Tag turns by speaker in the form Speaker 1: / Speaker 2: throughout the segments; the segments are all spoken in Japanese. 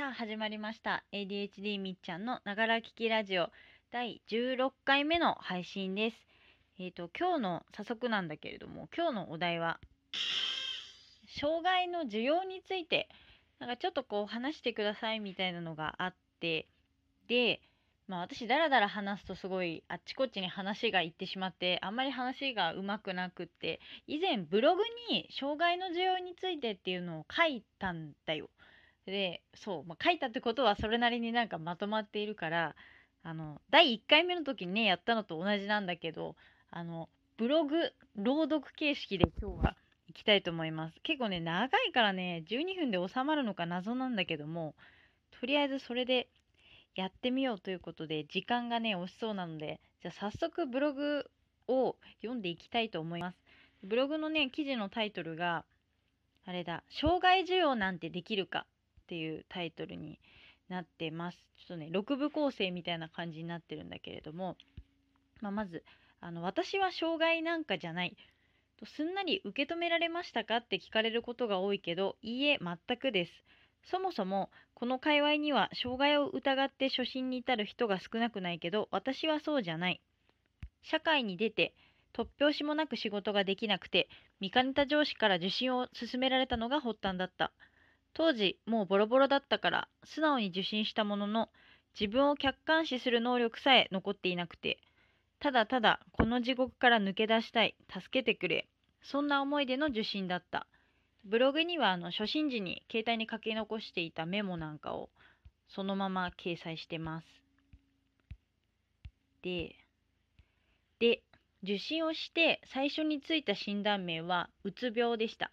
Speaker 1: さあ始まりました。ADHD みっちゃんのながら聞きラジオ。第16回目の配信です。えっ、と今日の早速なんだけれども今日のお題は障害の需要について。なんかちょっとこう話してくださいみたいなのがあって。でまあ私だらだら話すとすごいあっちこっちに話がいってしまってあんまり話がうまくなくって。以前ブログに障害の需要についてっていうのを書いたんだよ。でそう、まあ、書いたってことはそれなりになんかまとまっているからあの第1回目の時にねやったのと同じなんだけどあのブログ朗読形式で今日は行きたいと思います。結構ね長いからね12分で収まるのか謎なんだけどもとりあえずそれでやってみようということで時間がね押しそうなのでじゃあ早速ブログを読んでいきたいと思います。ブログのね記事のタイトルがあれだ障害需要なんてできるか。っていうタイトルになってます。ちょっとね6部構成みたいな感じになってるんだけれども、まあ、まずあの私は障害なんかじゃない。とすんなり受け止められましたかって聞かれることが多いけどいいえ全くです。そもそもこの界隈には障害を疑って初心に至る人が少なくないけど私はそうじゃない。社会に出て突拍子もなく仕事ができなくて見かねた上司から受診を勧められたのが発端だった。当時もうボロボロだったから素直に受診したものの自分を客観視する能力さえ残っていなくてただただこの地獄から抜け出したい助けてくれそんな思いでの受診だったブログにはあの初診時に携帯に書き残していたメモなんかをそのまま掲載してます。で、で、受診をして最初についた診断名はうつ病でした。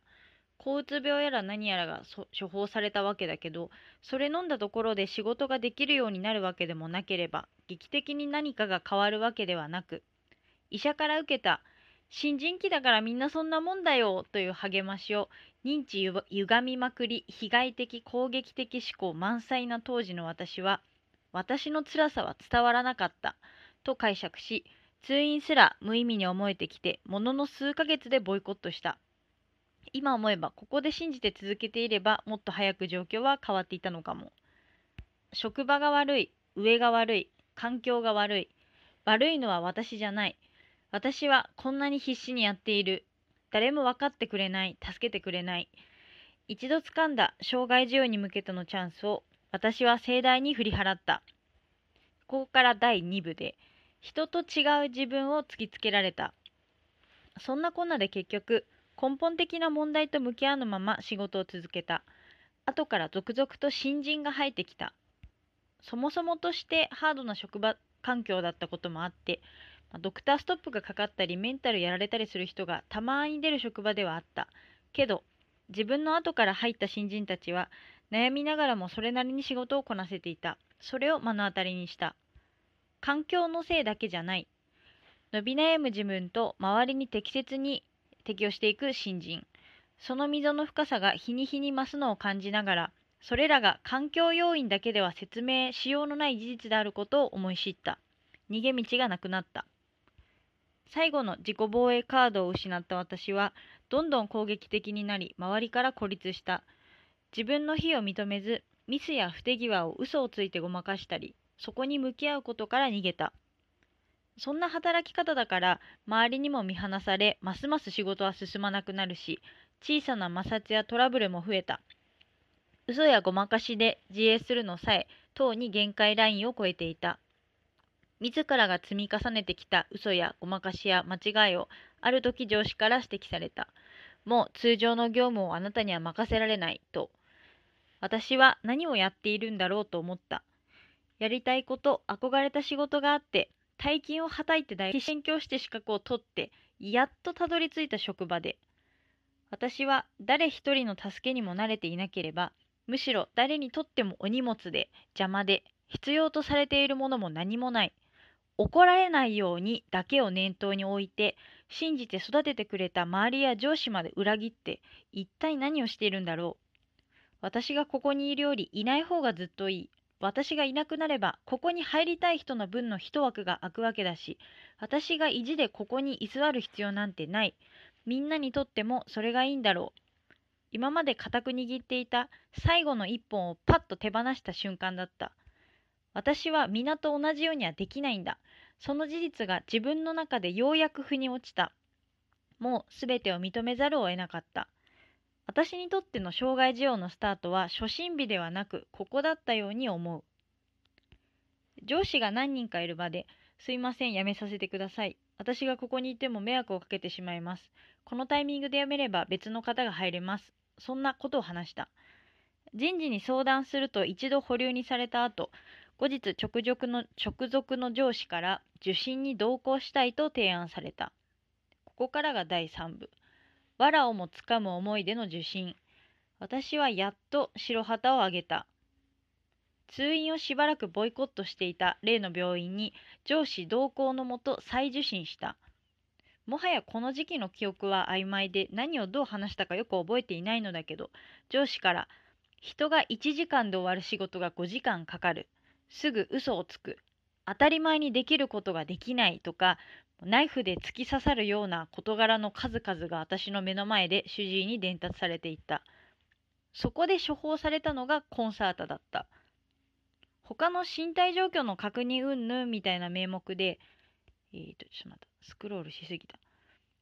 Speaker 1: 抗うつ病やら何やらが処方されたわけだけど、それ飲んだところで仕事ができるようになるわけでもなければ、劇的に何かが変わるわけではなく、医者から受けた新人期だからみんなそんなもんだよという励ましを認知ゆ歪みまくり被害的攻撃的思考満載な当時の私は私の辛さは伝わらなかったと解釈し通院すら無意味に思えてきてものの数ヶ月でボイコットした。今思えばここで信じて続けていればもっと早く状況は変わっていたのかも。職場が悪い上が悪い環境が悪い悪いのは私じゃない。私はこんなに必死にやっている。誰も分かってくれない助けてくれない。一度掴んだ障害需要に向けてのチャンスを私は盛大に振り払った。ここから第2部で人と違う自分を突きつけられた。そんなこんなで結局根本的な問題と向き合うまま仕事を続けた。後から続々と新人が入ってきた。そもそもとしてハードな職場環境だったこともあってドクターストップがかかったりメンタルやられたりする人がたまに出る職場ではあった。けど自分の後から入った新人たちは悩みながらもそれなりに仕事をこなせていた。それを目の当たりにした。環境のせいだけじゃない。伸び悩む自分と周りに適切に適応していく新人。その溝の深さが日に日に増すのを感じながらそれらが環境要因だけでは説明しようのない事実であることを思い知った。逃げ道がなくなった。最後の自己防衛カードを失った私はどんどん攻撃的になり周りから孤立した。自分の非を認めずミスや不手際を嘘をついてごまかしたりそこに向き合うことから逃げた。そんな働き方だから周りにも見放されますます仕事は進まなくなるし小さな摩擦やトラブルも増えた嘘やごまかしで自衛するのさえとうに限界ラインを超えていた自らが積み重ねてきた嘘やごまかしや間違いをある時上司から指摘された。もう通常の業務をあなたには任せられないと。私は何をやっているんだろうと思った。やりたいこと、憧れた仕事があって、大金をはたいて大勉強して資格を取って、やっとたどり着いた職場で。私は誰一人の助けにも慣れていなければ、むしろ誰にとってもお荷物で邪魔で必要とされているものも何もない。怒られないようにだけを念頭に置いて信じて育ててくれた周りや上司まで裏切って一体何をしているんだろう私がここにいるよりいない方がずっといい私がいなくなればここに入りたい人の分の一枠が空くわけだし私が意地でここに居座る必要なんてない。みんなにとってもそれがいいんだろう。今まで固く握っていた最後の一本をパッと手放した瞬間だった。私は皆と同じようにはできないんだ。その事実が自分の中でようやく腑に落ちた。もう全てを認めざるを得なかった。私にとっての障害児用のスタートは初心日ではなくここだったように思う。上司が何人かいる場ですいません辞めさせてください。私がここにいても迷惑をかけてしまいます。このタイミングで辞めれば別の方が入れます。そんなことを話した。人事に相談すると一度保留にされた後後日直属の直属の上司から受診に同行したいと提案された。ここからが第3部藁をもつかむ思いでの受診私はやっと白旗を上げた。通院をしばらくボイコットしていた例の病院に上司同行のもと再受診した。もはやこの時期の記憶は曖昧で何をどう話したかよく覚えていないのだけど上司から人が1時間で終わる仕事が5時間かかる。すぐ嘘をつく。当たり前にできることができないとかナイフで突き刺さるような事柄の数々が私の目の前で主治医に伝達されていったそこで処方されたのがコンサータだった他の身体状況の確認云々みたいな名目で、えーと、ちょっと待った、スクロールしすぎた。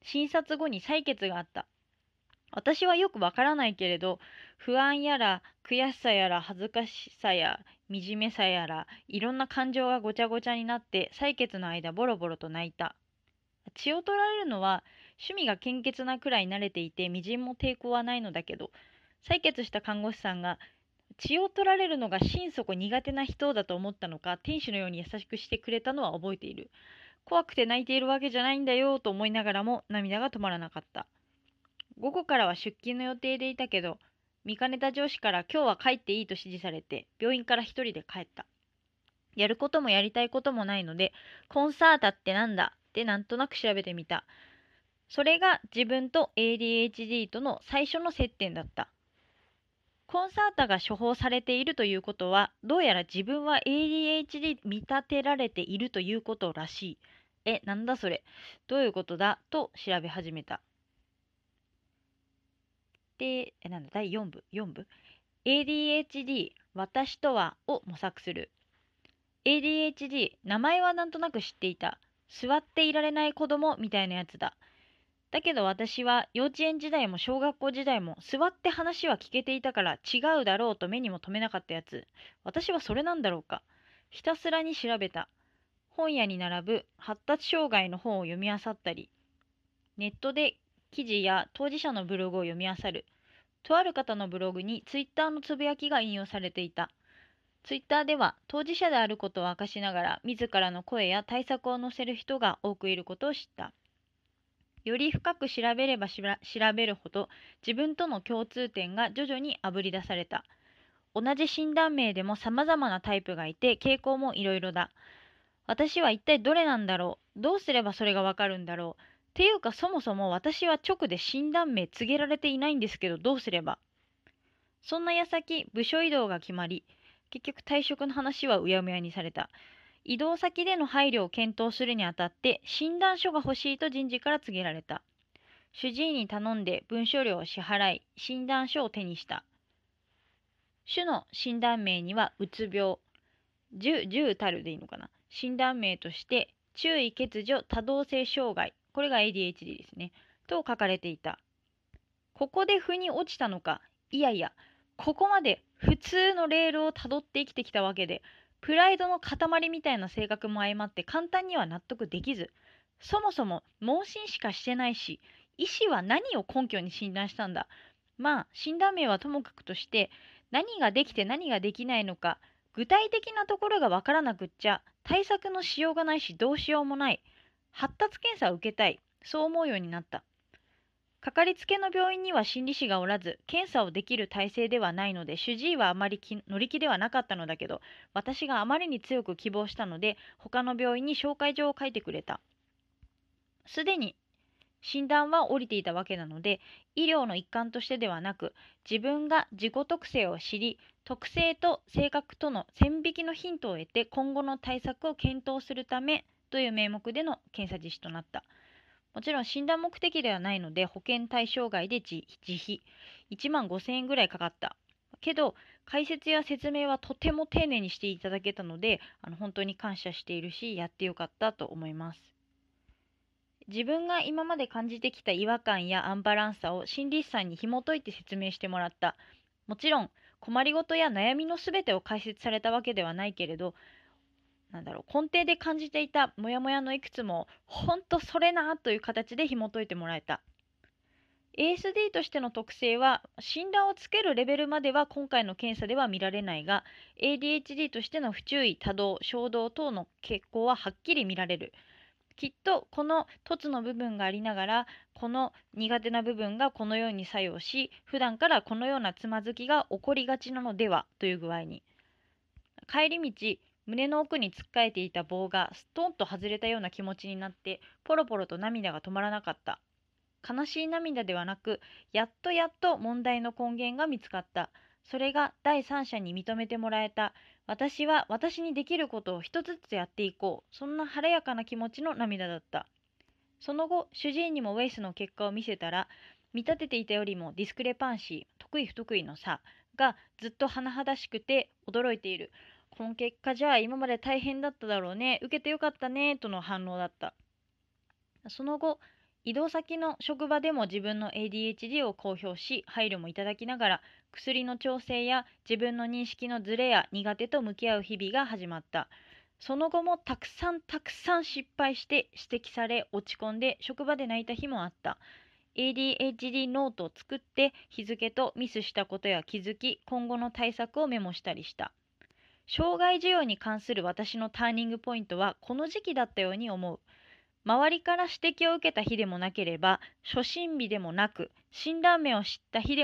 Speaker 1: 診察後に採血があった。私はよくわからないけれど、不安やら悔しさやら恥ずかしさや惨めさやらいろんな感情がごちゃごちゃになって採血の間ボロボロと泣いた。血を取られるのは趣味が献血なくらい慣れていてみじんも抵抗はないのだけど採血した看護師さんが血を取られるのが心底苦手な人だと思ったのか天使のように優しくしてくれたのは覚えている。怖くて泣いているわけじゃないんだよと思いながらも涙が止まらなかった。午後からは出勤の予定でいたけど見かねた上司から今日は帰っていいと指示されて病院から一人で帰った。やることもやりたいこともないのでコンサータってなんだ？ってなんとなく調べてみたそれが自分と ADHD との最初の接点だったコンサータが処方されているということはどうやら自分は ADHD 見立てられているということらしい。え、なんだそれどういうことだ？と調べ始めた。で、え、なんだ、第4部、4部。ADHD、私とはを模索する。ADHD、名前はなんとなく知っていた。座っていられない子供みたいなやつだ。だけど私は幼稚園時代も小学校時代も座って話は聞けていたから違うだろうと目にも留めなかったやつ。私はそれなんだろうか。ひたすらに調べた。本屋に並ぶ発達障害の本を読み漁ったり、ネットで記事や当事者のブログを読み漁る。とある方のブログにツイッターのつぶやきが引用されていた。ツイッターでは当事者であることを明かしながら自らの声や対策を載せる人が多くいることを知った。より深く調べれば調べるほど自分との共通点が徐々にあぶり出された。同じ診断名でも様々なタイプがいて傾向もいろいろだ。私は一体どれなんだろう？どうすればそれがわかるんだろう？っていうかそもそも私は直で診断名告げられていないんですけどどうすれば？そんな矢先部署移動が決まり結局退職の話はうやむやにされた。移動先での配慮を検討するにあたって診断書が欲しいと人事から告げられた。主治医に頼んで文書料を支払い診断書を手にした。種の診断名にはうつ病。10たるでいいのかな。診断名として注意欠如多動性障害。これが ADHD ですね。と書かれていた。ここで腑に落ちたのか。いやいやここまで普通のレールをたどって生きてきたわけでプライドの塊みたいな性格も相まって簡単には納得できずそもそも盲信しかしてないし医師は何を根拠に診断したんだ？まあ診断名はともかくとして何ができて何ができないのか具体的なところがわからなくっちゃ対策のしようがないしどうしようもない発達検査を受けたいそう思うようになった。かかりつけの病院には心理師がおらず検査をできる体制ではないので主治医はあまり乗り気ではなかったのだけど私があまりに強く希望したので他の病院に紹介状を書いてくれた。すでに診断は下りていたわけなので医療の一環としてではなく自分が自己特性を知り特性と性格との線引きのヒントを得て今後の対策を検討するためという名目での検査実施となった。もちろん診断目的ではないので保険対象外で自自費。1万5000円ぐらいかかった。けど解説や説明はとても丁寧にしていただけたのであの本当に感謝しているしやってよかったと思います。自分が今まで感じてきた違和感やアンバランスさを心理師さんに紐解いて説明してもらった。もちろん困りごとや悩みのすべてを解説されたわけではないけれどなんだろう根底で感じていたモヤモヤのいくつもほんとそれなという形で紐解いてもらえた。ASD としての特性は診断をつけるレベルまでは今回の検査では見られないが ADHD としての不注意多動衝動等の傾向ははっきり見られる。きっとこの凸の部分がありながらこの苦手な部分がこのように作用し普段からこのようなつまずきが起こりがちなのではという具合に。帰り道胸の奥につっかえていた棒がストンと外れたような気持ちになってポロポロと涙が止まらなかった。悲しい涙ではなくやっとやっと問題の根源が見つかった。それが第三者に認めてもらえた。私は私にできることを一つずつやっていこう。そんな晴れやかな気持ちの涙だった。その後主治医にもウェイスの結果を見せたら見立てていたよりもディスクレパンシー得意不得意の差がずっと甚だしくて驚いている。この結果じゃあ今まで大変だっただろうね。受けてよかったね。との反応だった。その後移動先の職場でも自分の ADHD を公表し配慮もいただきながら薬の調整や自分の認識のズレや苦手と向き合う日々が始まった。その後もたくさんたくさん失敗して指摘され落ち込んで職場で泣いた日もあった。ADHD ノートを作って日付とミスしたことや気づき今後の対策をメモしたりした。障害受容に関する私のターニングポイントはこの時期だったように思う。周りから指摘を受けた日でもなければ初診日でもなく診断名を知った日でも